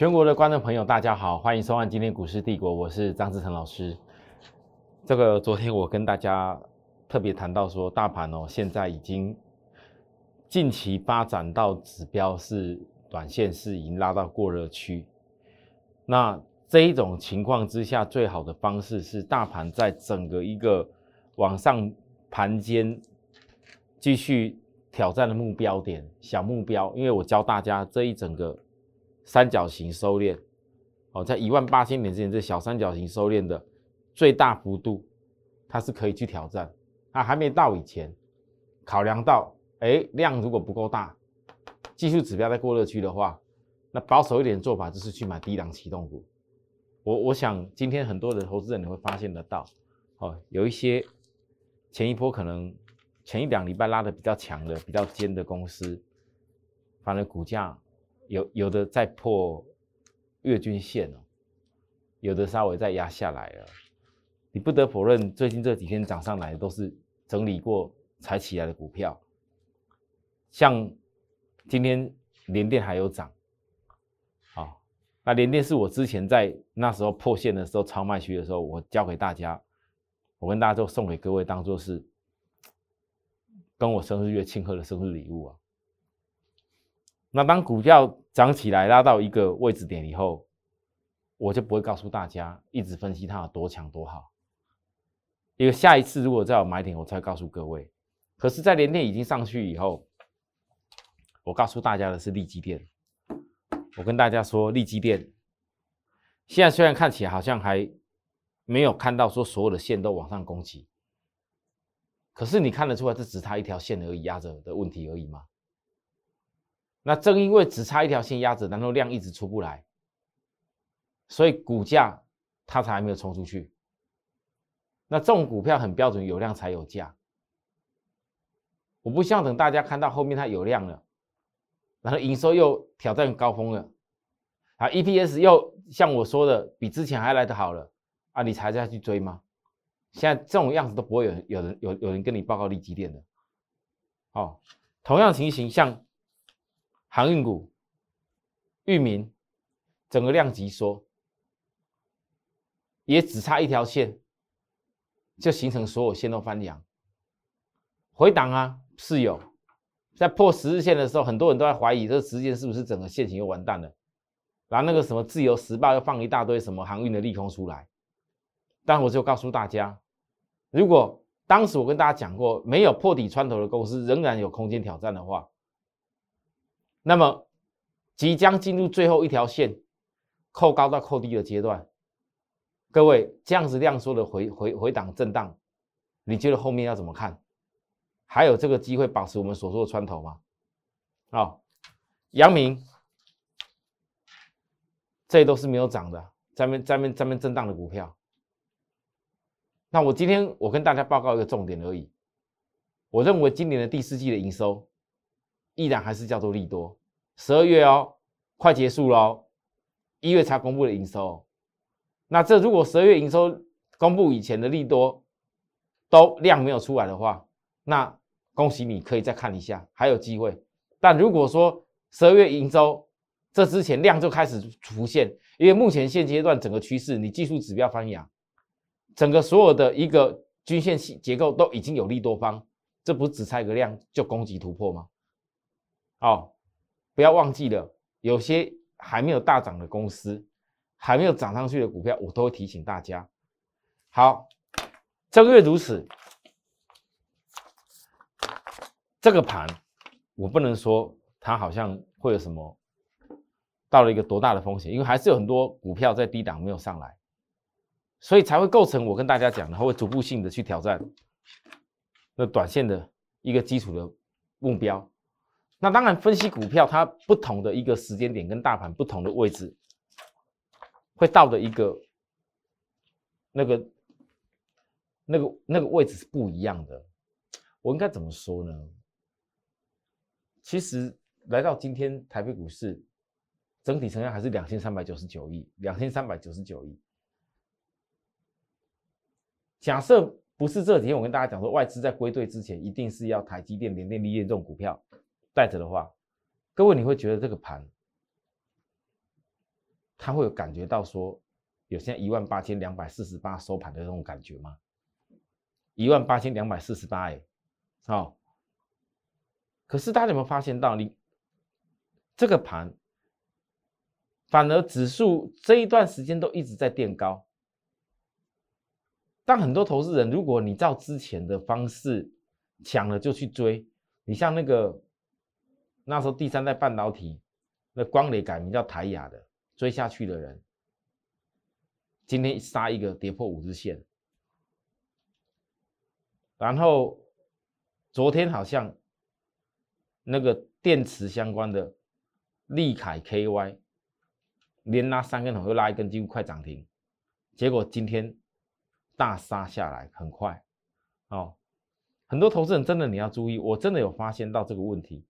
全国的观众朋友，大家好，欢迎收看今天股市帝国，我是张志成老师。这个昨天我跟大家特别谈到说，大盘哦，现在已经近期发展到指标是短线是已经拉到过热区。那这一种情况之下，最好的方式是大盘在整个一个往上盘间继续挑战的目标点小目标，因为我教大家这一整个。三角形收敛，哦，在一万八千点之前，这小三角形收敛的最大幅度，它是可以去挑战。那还没到以前，考量到，哎，量如果不够大，技术指标在过热区的话，那保守一点做法就是去买低档启动股。我我想今天很多的投资人你会发现得到，哦，有一些前一波可能前一两礼拜拉的比较强的、比较尖的公司，反而股价。有有的在破月均线哦，有的稍微再压下来了。你不得否认，最近这几天涨上来的都是整理过才起来的股票。像今天联电还有涨，好，那联电是我之前在那时候破线的时候超卖区的时候，我教给大家，我跟大家就送给各位当做是跟我生日月庆贺的生日礼物啊。那当股票涨起来拉到一个位置点以后，我就不会告诉大家一直分析它有多强多好，因为下一次如果再有买点，我才告诉各位。可是，在连电已经上去以后，我告诉大家的是利基电。我跟大家说，利基电现在虽然看起来好像还没有看到说所有的线都往上攻击，可是你看得出来，这只差一条线而已，压着的问题而已吗？那正因为只差一条线压着，然后量一直出不来，所以股价它才没有冲出去。那这种股票很标准，有量才有价。我不希望等大家看到后面它有量了，然后营收又挑战高峰了，啊，EPS 又像我说的比之前还来得好了，啊，你才再去追吗？现在这种样子都不会有有人有有人跟你报告利基点的。哦，同样情形像。航运股、域名，整个量级缩，也只差一条线，就形成所有线都翻阳。回档啊，是有，在破十日线的时候，很多人都在怀疑这个时间是不是整个线型又完蛋了。然后那个什么自由时报又放一大堆什么航运的利空出来，但我就告诉大家，如果当时我跟大家讲过，没有破底穿头的公司仍然有空间挑战的话。那么，即将进入最后一条线，扣高到扣低的阶段，各位这样子量缩的回回回档震荡，你觉得后面要怎么看？还有这个机会保持我们所说的穿头吗？好，阳明，这都是没有涨的，咱们咱们咱们震荡的股票。那我今天我跟大家报告一个重点而已，我认为今年的第四季的营收。依然还是叫做利多，十二月哦，快结束喽，一月才公布的营收，那这如果十二月营收公布以前的利多都量没有出来的话，那恭喜你可以再看一下，还有机会。但如果说十二月营收这之前量就开始浮现，因为目前现阶段整个趋势，你技术指标翻阳，整个所有的一个均线系结构都已经有利多方，这不是只差一个量就攻击突破吗？哦，不要忘记了，有些还没有大涨的公司，还没有涨上去的股票，我都会提醒大家。好，这个月如此，这个盘我不能说它好像会有什么到了一个多大的风险，因为还是有很多股票在低档没有上来，所以才会构成我跟大家讲的，它会逐步性的去挑战那短线的一个基础的目标。那当然，分析股票它不同的一个时间点跟大盘不同的位置，会到的一个那个那个那个位置是不一样的。我应该怎么说呢？其实来到今天台北股市整体成交还是两千三百九十九亿，两千三百九十九亿。假设不是这几天我跟大家讲说，外资在归队之前，一定是要台积电、联电、力业这种股票。带着的话，各位你会觉得这个盘他会有感觉到说，有现在一万八千两百四十八收盘的那种感觉吗？一万八千两百四十八，哎，好。可是大家有没有发现到，你这个盘，反而指数这一段时间都一直在垫高。但很多投资人，如果你照之前的方式抢了就去追，你像那个那时候第三代半导体，那光磊改名叫台雅的。追下去的人，今天杀一个跌破五日线，然后昨天好像那个电池相关的利凯 KY 连拉三根头，又拉一根几乎快涨停，结果今天大杀下来，很快哦。很多投资人真的你要注意，我真的有发现到这个问题，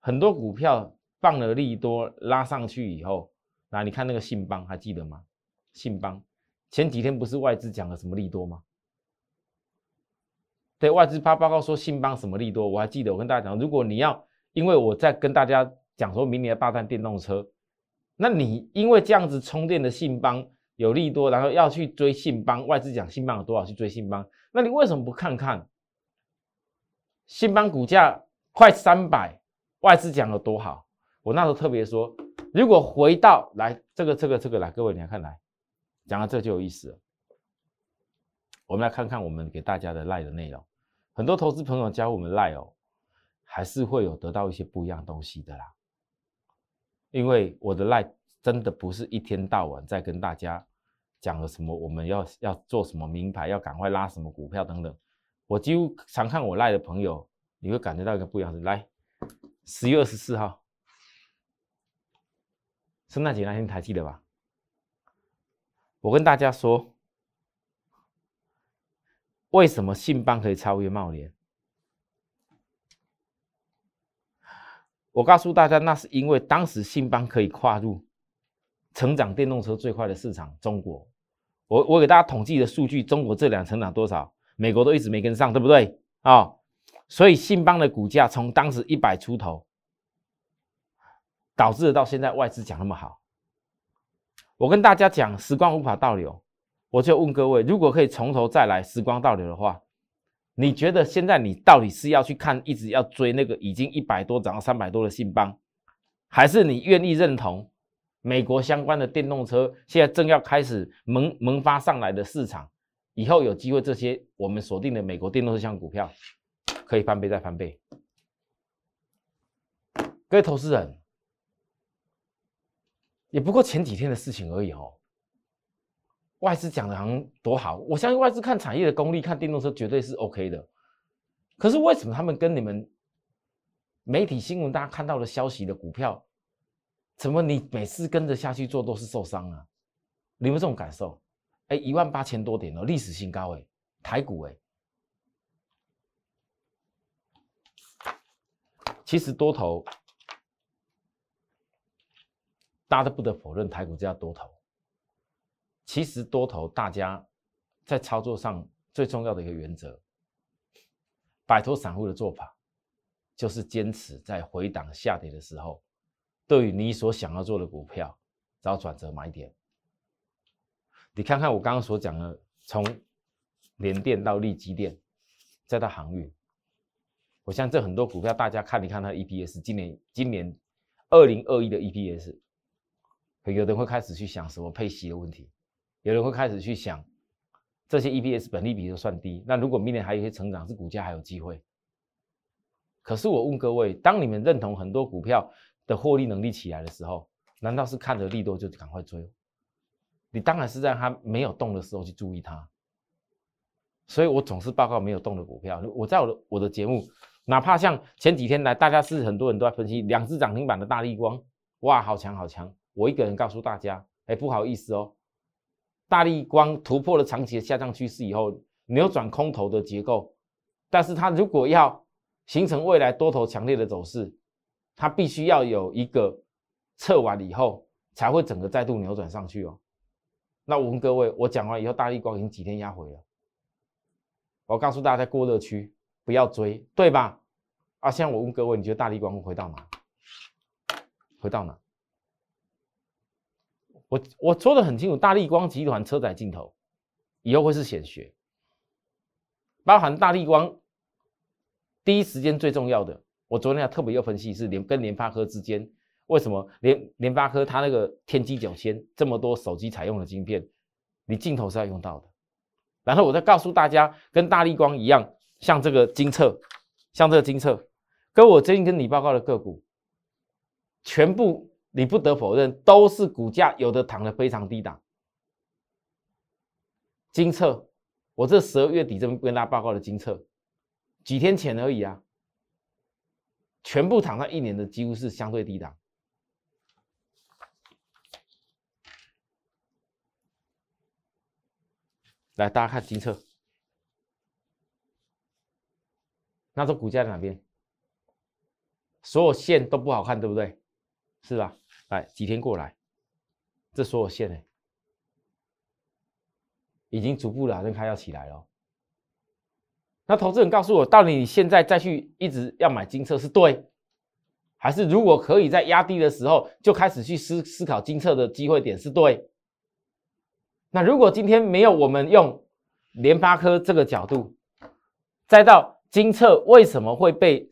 很多股票放了利多拉上去以后。那你看那个信邦还记得吗？信邦前几天不是外资讲了什么利多吗？对外资发报告说信邦什么利多，我还记得我跟大家讲，如果你要因为我在跟大家讲说明年要大战电动车，那你因为这样子充电的信邦有利多，然后要去追信邦，外资讲信邦有多少去追信邦，那你为什么不看看信邦股价快三百，外资讲的多好？我那时候特别说。如果回到来这个这个这个来，各位你来看来，讲到这就有意思了。我们来看看我们给大家的赖的内容，很多投资朋友教我们赖哦，还是会有得到一些不一样东西的啦。因为我的赖真的不是一天到晚在跟大家讲了什么，我们要要做什么名牌，要赶快拉什么股票等等。我几乎常看我赖的朋友，你会感觉到一个不一样的。来，十月二十四号。圣诞节那天还记得吧？我跟大家说，为什么信邦可以超越茂联？我告诉大家，那是因为当时信邦可以跨入成长电动车最快的市场——中国。我我给大家统计的数据，中国这两成长多少？美国都一直没跟上，对不对？啊，所以信邦的股价从当时一百出头。导致到现在外资讲那么好，我跟大家讲，时光无法倒流，我就问各位，如果可以从头再来，时光倒流的话，你觉得现在你到底是要去看，一直要追那个已经一百多涨到三百多的信邦，还是你愿意认同美国相关的电动车现在正要开始萌萌发上来的市场，以后有机会这些我们锁定的美国电动车相股票可以翻倍再翻倍？各位投资人。也不过前几天的事情而已哦。外资讲的好像多好，我相信外资看产业的功力，看电动车绝对是 OK 的。可是为什么他们跟你们媒体新闻大家看到的消息的股票，怎么你每次跟着下去做都是受伤啊？你们这种感受？哎，一万八千多点哦，历史新高哎，台股哎。其实多头。大家都不得否认，台股这样多头。其实多头，大家在操作上最重要的一个原则，摆脱散户的做法，就是坚持在回档下跌的时候，对于你所想要做的股票找转折买点。你看看我刚刚所讲的，从联电到利基电，再到航运，我相信这很多股票，大家看，一看它的 EPS，今年今年二零二一的 EPS。有人会开始去想什么配息的问题，有人会开始去想这些 EPS 本利比都算低，那如果明年还有一些成长，是股价还有机会。可是我问各位，当你们认同很多股票的获利能力起来的时候，难道是看着利多就赶快追？你当然是在它没有动的时候去注意它。所以我总是报告没有动的股票。我在我的我的节目，哪怕像前几天来，大家是很多人都在分析两只涨停板的大力光，哇，好强好强。我一个人告诉大家，哎，不好意思哦，大力光突破了长期的下降趋势以后，扭转空头的结构，但是它如果要形成未来多头强烈的走势，它必须要有一个测完以后，才会整个再度扭转上去哦。那我问各位，我讲完以后，大力光已经几天压回了，我告诉大家在过热区不要追，对吧？啊，现在我问各位，你觉得大力光会回到哪？回到哪？我我说的很清楚，大力光集团车载镜头以后会是显学，包含大力光第一时间最重要的。我昨天还特别又分析是联跟联发科之间，为什么联联发科它那个天玑九千这么多手机采用的晶片，你镜头是要用到的。然后我再告诉大家，跟大力光一样，像这个金策，像这个金策，跟我最近跟你报告的个股，全部。你不得否认，都是股价有的躺的非常低档。金策，我这十二月底这边跟大家报告的金策，几天前而已啊，全部躺在一年的几乎是相对低档。来，大家看金策，那这股价在哪边？所有线都不好看，对不对？是吧？来几天过来，这所有线呢，已经逐步的认开要起来了。那投资人告诉我，到底你现在再去一直要买金策是对，还是如果可以在压低的时候就开始去思思考金策的机会点是对？那如果今天没有我们用联发科这个角度，再到金策为什么会被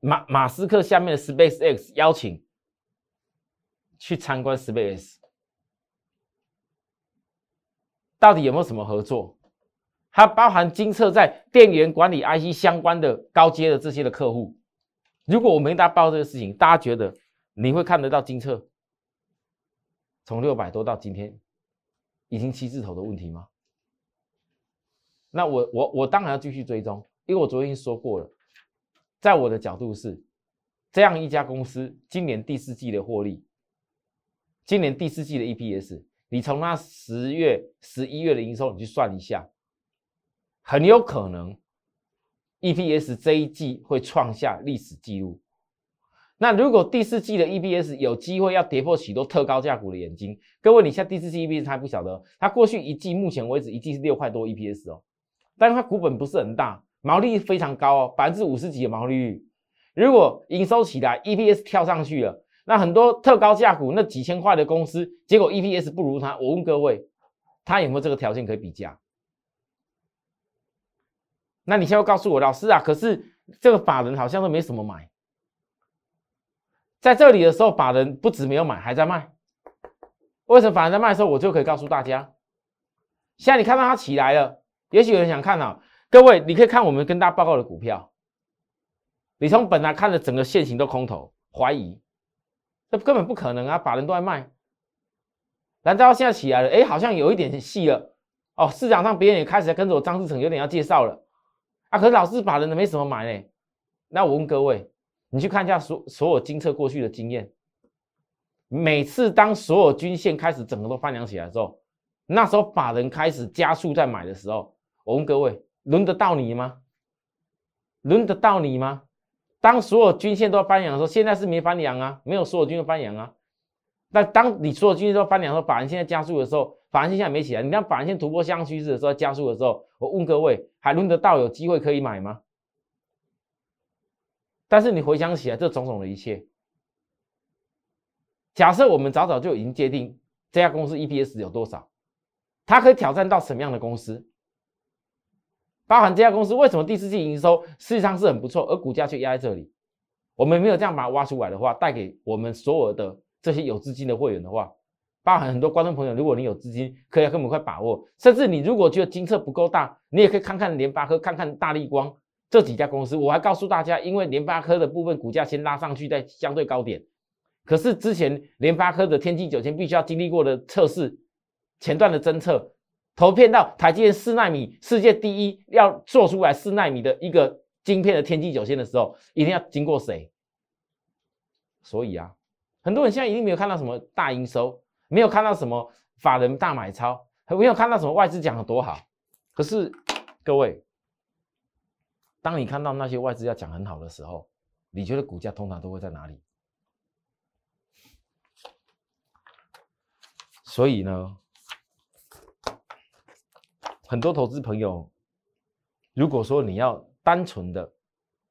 马马斯克下面的 Space X 邀请？去参观 SpaceX？到底有没有什么合作？它包含金策在电源管理 IC 相关的高阶的这些的客户。如果我没大报这个事情，大家觉得你会看得到金策从六百多到今天已经七字头的问题吗？那我我我当然要继续追踪，因为我昨天说过了，在我的角度是这样一家公司今年第四季的获利。今年第四季的 EPS，你从那十月、十一月的营收，你去算一下，很有可能 EPS 这一季会创下历史记录。那如果第四季的 EPS 有机会要跌破许多特高价股的眼睛，各位，你像第四季 EPS 还不晓得，它过去一季目前为止一季是六块多 EPS 哦，但是它股本不是很大，毛利非常高哦，百分之五十几的毛利率。如果营收起来，EPS 跳上去了。那很多特高价股，那几千块的公司，结果 EPS 不如它。我问各位，他有没有这个条件可以比价？那你现在告诉我，老师啊，可是这个法人好像都没什么买。在这里的时候，法人不止没有买，还在卖。为什么法人在卖的时候，我就可以告诉大家，现在你看到它起来了，也许有人想看啊。各位，你可以看我们跟大家报告的股票，你从本来看的整个线型都空头，怀疑。这根本不可能啊！法人都在卖，难道现在起来了？哎，好像有一点戏了哦。市场上别人也开始跟着我张志成有点要介绍了啊。可是老是法人的没什么买呢。那我问各位，你去看一下所所有金策过去的经验，每次当所有均线开始整个都翻扬起来的时候，那时候法人开始加速在买的时候，我问各位，轮得到你吗？轮得到你吗？当所有均线都要翻阳的时候，现在是没翻阳啊，没有所有均线翻阳啊。那当你所有均线都翻阳的时候，法人现在加速的时候，法人线现在没起来。你让法人线突破向趋势的时候，加速的时候，我问各位，还轮得到有机会可以买吗？但是你回想起来，这种种的一切，假设我们早早就已经界定这家公司 EPS 有多少，它可以挑战到什么样的公司？包含这家公司为什么第四季营收实际上是很不错，而股价却压在这里？我们没有这样把它挖出来的话，带给我们所有的这些有资金的会员的话，包含很多观众朋友，如果你有资金，可以跟我们快把握。甚至你如果觉得金策不够大，你也可以看看联发科，看看大力光这几家公司。我还告诉大家，因为联发科的部分股价先拉上去，在相对高点，可是之前联发科的天玑九千必须要经历过的测试，前段的侦测。投片到台积电四纳米世界第一要做出来四纳米的一个晶片的天玑九千的时候，一定要经过谁？所以啊，很多人现在一定没有看到什么大营收，没有看到什么法人大买超，没有看到什么外资讲的多好。可是各位，当你看到那些外资要讲很好的时候，你觉得股价通常都会在哪里？所以呢？很多投资朋友，如果说你要单纯的，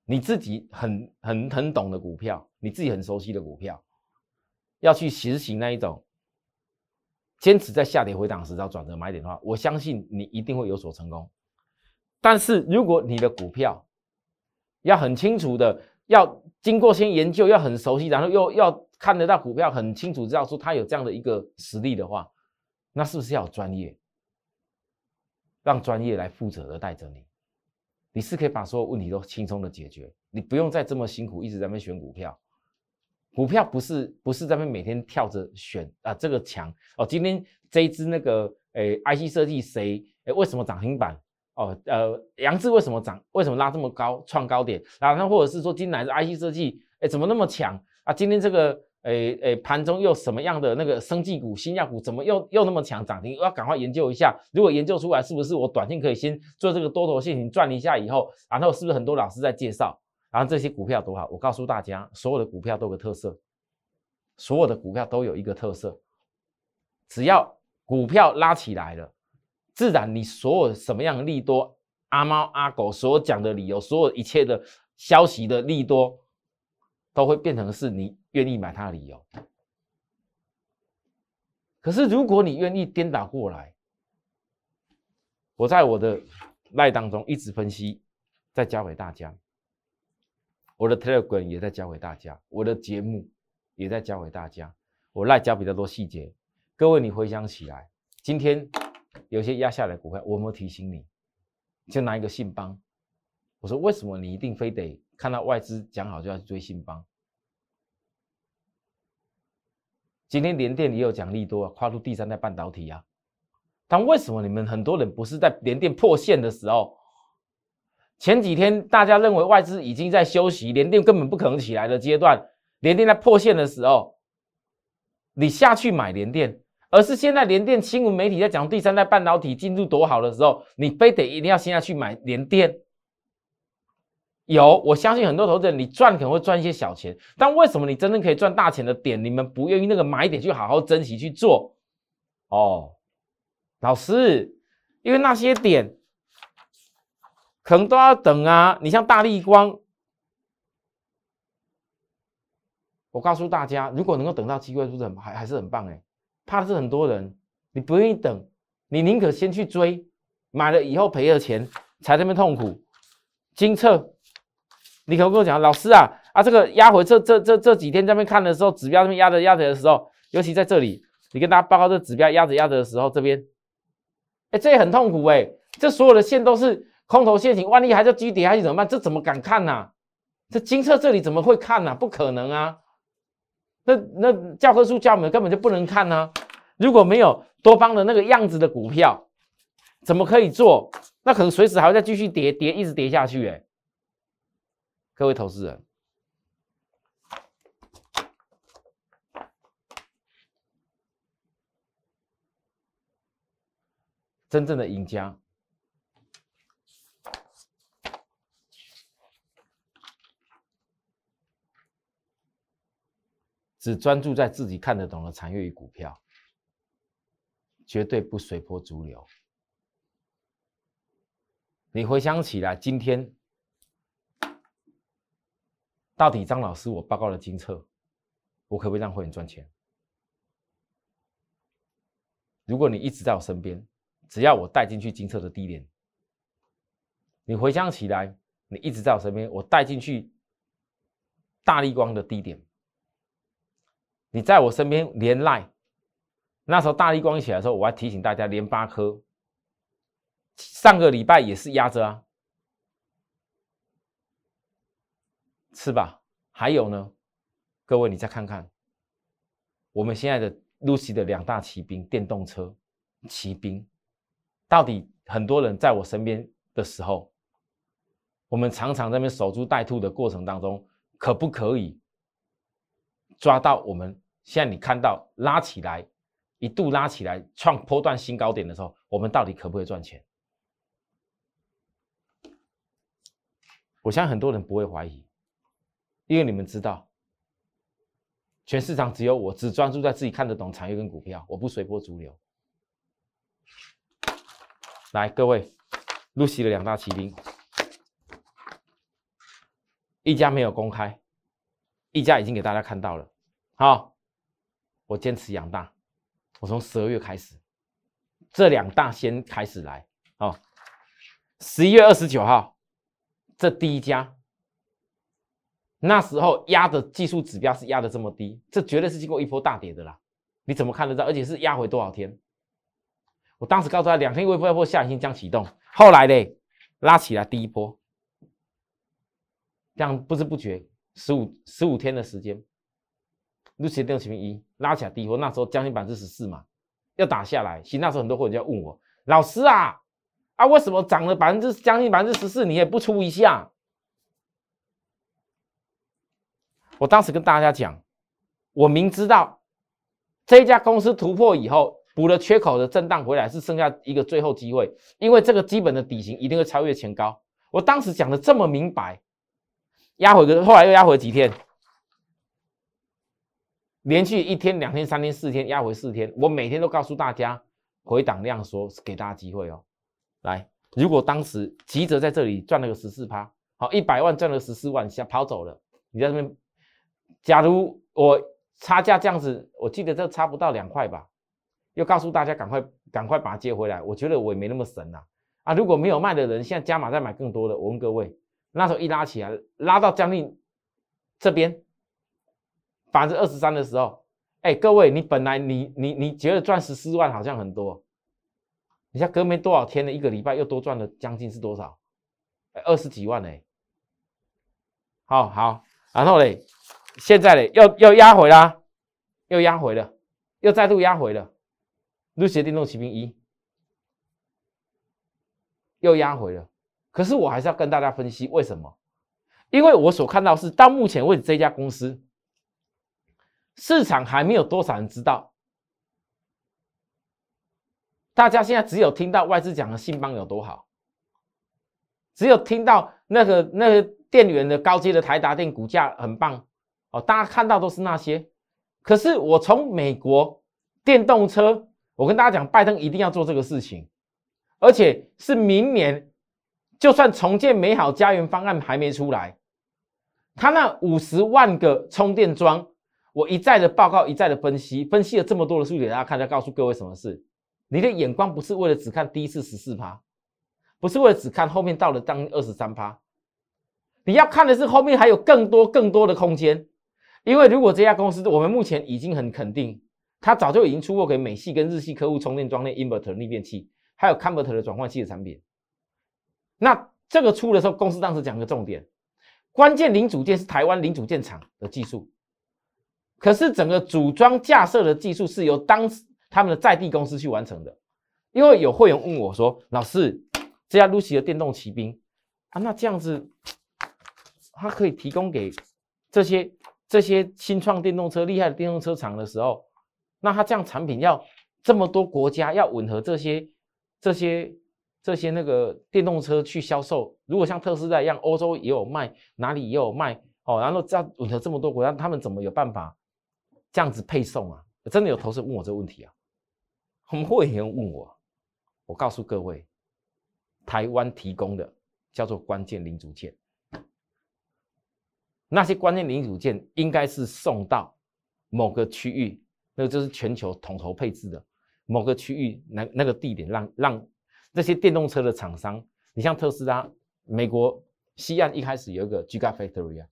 你自己很很很懂的股票，你自己很熟悉的股票，要去实行那一种坚持在下跌回档时找转折买点的话，我相信你一定会有所成功。但是如果你的股票要很清楚的，要经过先研究，要很熟悉，然后又要看得到股票很清楚知道说它有这样的一个实力的话，那是不是要有专业？让专业来负责的带着你，你是可以把所有问题都轻松的解决，你不用再这么辛苦一直在那选股票。股票不是不是在那每天跳着选啊，这个强哦，今天这一只那个诶，IC 设计谁诶，为什么涨停板哦？呃，杨志为什么涨？为什么拉这么高创高点？然后或者是说今天是 IC 设计诶，怎么那么强啊？今天这个诶诶盘中又什么样的那个生技股、新药股怎么又又那么强涨停？要赶快研究一下，如果研究出来是不是我短线可以先做这个多头陷阱赚一下以后，然后是不是很多老师在介绍？然后这些股票多好，我告诉大家，所有的股票都有个特色，所有的股票都有一个特色，只要股票拉起来了，自然你所有什么样的利多，阿猫阿狗所讲的理由，所有一切的消息的利多，都会变成是你愿意买它的理由。可是如果你愿意颠倒过来，我在我的赖当中一直分析，再教给大家。我的 Telegram 也在教给大家，我的节目也在教给大家，我赖教比较多细节。各位，你回想起来，今天有些压下来股票，我有没有提醒你？就拿一个信邦，我说为什么你一定非得看到外资讲好就要去追信邦？今天联电也有奖励多啊，跨入第三代半导体啊。但为什么你们很多人不是在联电破线的时候？前几天大家认为外资已经在休息，联电根本不可能起来的阶段，联电在破线的时候，你下去买联电，而是现在联电新闻媒体在讲第三代半导体进度多好的时候，你非得一定要现在去买联电。有，我相信很多投资人，你赚可能会赚一些小钱，但为什么你真正可以赚大钱的点，你们不愿意那个买点去好好珍惜去做？哦，老师，因为那些点。可能都要等啊！你像大力光，我告诉大家，如果能够等到机会，是很还还是很棒哎。怕的是很多人，你不愿意等，你宁可先去追，买了以后赔了钱，才这么痛苦。金策，你可不跟我讲，老师啊啊，这个压回这这这这几天这边看的时候，指标这边压着压着的时候，尤其在这里，你跟大家报告这指标压着压着的时候，这边，哎，这也很痛苦哎，这所有的线都是。空头陷阱，万一还在继续跌下去怎么办？这怎么敢看呢？这金策这里怎么会看呢？不可能啊！那那教科书教我们根本就不能看呢。如果没有多方的那个样子的股票，怎么可以做？那可能随时还会再继续跌跌，一直跌下去。哎，各位投资人，真正的赢家。只专注在自己看得懂的产业与股票，绝对不随波逐流。你回想起来，今天到底张老师我报告了金策，我可不可以让会员赚钱？如果你一直在我身边，只要我带进去金策的低点，你回想起来，你一直在我身边，我带进去大力光的低点。你在我身边连赖，那时候大力光起来的时候，我还提醒大家，连八颗上个礼拜也是压着啊，是吧？还有呢，各位你再看看，我们现在的 Lucy 的两大骑兵电动车骑兵，到底很多人在我身边的时候，我们常常在那边守株待兔的过程当中，可不可以抓到我们？现在你看到拉起来，一度拉起来创波段新高点的时候，我们到底可不可以赚钱？我相信很多人不会怀疑，因为你们知道，全市场只有我只专注在自己看得懂产业跟股票，我不随波逐流。来，各位，露西的两大骑兵，一家没有公开，一家已经给大家看到了，好。我坚持养大，我从十二月开始，这两大先开始来好。十一月二十九号，这第一家，那时候压的技术指标是压的这么低，这绝对是经过一波大跌的啦。你怎么看得到？而且是压回多少天？我当时告诉他，两天一波一波下行将启动，后来嘞拉起来第一波，这样不知不觉十五十五天的时间，六七六七零一拉起来第一波，那时候将近百分之十四嘛，要打下来。其实那时候很多会员就要问我，老师啊啊，为什么涨了百分之将近百分之十四，你也不出一下？我当时跟大家讲，我明知道这一家公司突破以后。补了缺口的震荡回来是剩下一个最后机会，因为这个基本的底型一定会超越前高。我当时讲的这么明白，压回个后来又压回几天，连续一天、两天、三天、四天压回四天，我每天都告诉大家回档量说给大家机会哦。来，如果当时急着在这里赚了个十四趴，好一百万赚了十四万，想跑走了，你在这边，假如我差价这样子，我记得这差不到两块吧。又告诉大家赶快赶快把它接回来，我觉得我也没那么神呐啊！如果没有卖的人，现在加码再买更多的。我问各位，那时候一拉起来，拉到将近这边百分之二十三的时候，哎，各位，你本来你你你觉得赚十四万好像很多，你像隔没多少天的一个礼拜又多赚了将近是多少？二十几万哎！好好，然后嘞，现在嘞又又压回啦，又压回了，又再度压回了。绿鞋电动骑兵一。又压回了，可是我还是要跟大家分析为什么？因为我所看到是到目前为止这家公司市场还没有多少人知道，大家现在只有听到外资讲的信邦有多好，只有听到那个那个电源的高阶的台达电股价很棒。大家看到都是那些，可是我从美国电动车。我跟大家讲，拜登一定要做这个事情，而且是明年，就算重建美好家园方案还没出来，他那五十万个充电桩，我一再的报告，一再的分析，分析了这么多的数据给大家看，再告诉各位什么事？你的眼光不是为了只看第一次十四趴，不是为了只看后面到了当二十三趴，你要看的是后面还有更多更多的空间，因为如果这家公司我们目前已经很肯定。它早就已经出货给美系跟日系客户充电桩内 inverter 逆变器，还有 converter 的转换器的产品。那这个出的时候，公司当时讲个重点，关键零组件是台湾零组件厂的技术，可是整个组装架设的技术是由当时他们的在地公司去完成的。因为有会员问我说：“老师，这家 Lucy 的电动骑兵啊，那这样子，它可以提供给这些这些新创电动车厉害的电动车厂的时候。”那它这样产品要这么多国家要吻合这些这些这些那个电动车去销售，如果像特斯拉一样，欧洲也有卖，哪里也有卖哦，然后这样吻合这么多国家，他们怎么有办法这样子配送啊？真的有投资问我这个问题啊？很会员问我，我告诉各位，台湾提供的叫做关键零组件，那些关键零组件应该是送到某个区域。那个就是全球统筹配置的某个区域，那那个地点让让这些电动车的厂商，你像特斯拉，美国西岸一开始有一个 Gigafactory 啊，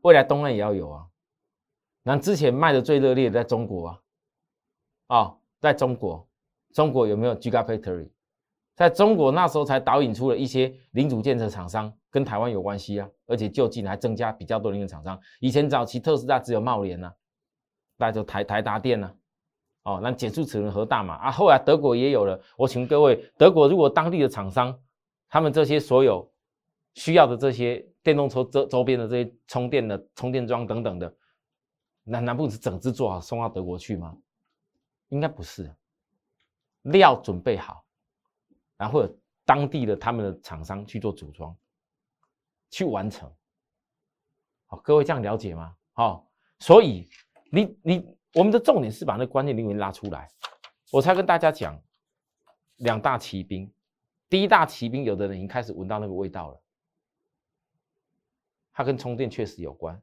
未来东岸也要有啊。那之前卖的最热烈的在中国啊，啊，在中国，中国有没有 Gigafactory？在中国那时候才导引出了一些零组件的厂商，跟台湾有关系啊，而且就近还增加比较多的零厂商。以前早期特斯拉只有茂联呐。那就台台达电呐，哦，那减速齿轮和大嘛啊，后来德国也有了。我请各位，德国如果当地的厂商，他们这些所有需要的这些电动车周周边的这些充电的充电桩等等的，难难不是整只做好送到德国去吗？应该不是，料准备好，然后当地的他们的厂商去做组装，去完成。好，各位这样了解吗？好，所以。你你，我们的重点是把那关键领域拉出来，我才跟大家讲两大骑兵。第一大骑兵，有的人已经开始闻到那个味道了，它跟充电确实有关。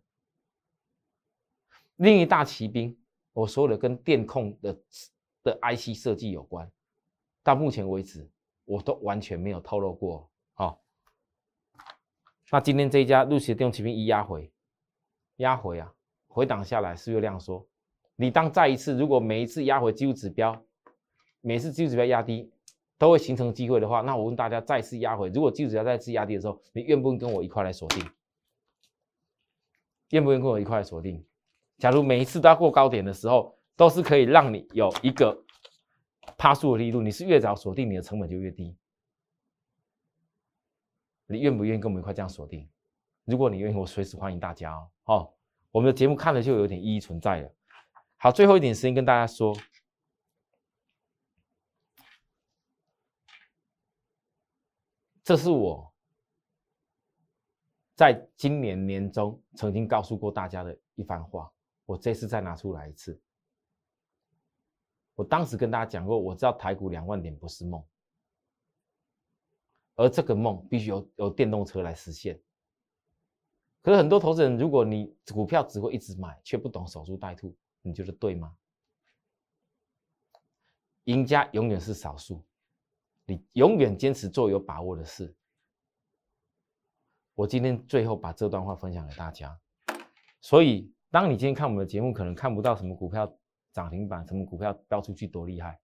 另一大骑兵我所有的跟电控的的 IC 设计有关，到目前为止我都完全没有透露过。好，那今天这一家陆续电动骑兵一压回，压回啊，回档下来是这样说，你当再一次，如果每一次压回技术指标，每次技术指标压低。都会形成机会的话，那我问大家，再次压回，如果技术要再次压低的时候，你愿不愿意跟我一块来锁定？愿不愿意跟我一块来锁定？假如每一次都要过高点的时候，都是可以让你有一个趴数的力度，你是越早锁定，你的成本就越低。你愿不愿意跟我们一块这样锁定？如果你愿意，我随时欢迎大家哦。哦，我们的节目看了就有点意义存在了。好，最后一点时间跟大家说。这是我在今年年中曾经告诉过大家的一番话，我这次再拿出来一次。我当时跟大家讲过，我知道台股两万点不是梦，而这个梦必须由由电动车来实现。可是很多投资人，如果你股票只会一直买，却不懂守株待兔，你觉得对吗？赢家永远是少数。你永远坚持做有把握的事。我今天最后把这段话分享给大家。所以，当你今天看我们的节目，可能看不到什么股票涨停板，什么股票飙出去多厉害，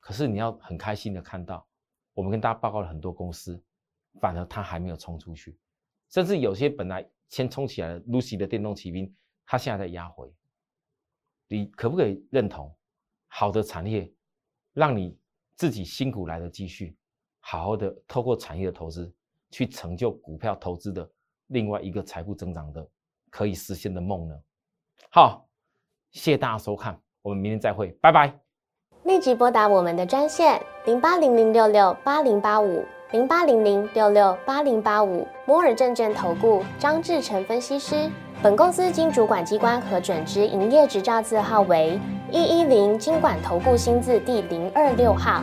可是你要很开心的看到，我们跟大家报告了很多公司，反而它还没有冲出去，甚至有些本来先冲起来的 Lucy 的电动骑兵，它现在在压回。你可不可以认同，好的产业让你？自己辛苦来的积蓄，好好的透过产业的投资，去成就股票投资的另外一个财富增长的可以实现的梦呢？好，谢谢大家收看，我们明天再会，拜拜。立即拨打我们的专线零八零零六六八零八五零八零零六六八零八五摩尔证券投顾张志成分析师。本公司经主管机关核准之营业执照字号为。一一零金管投顾新字第零二六号，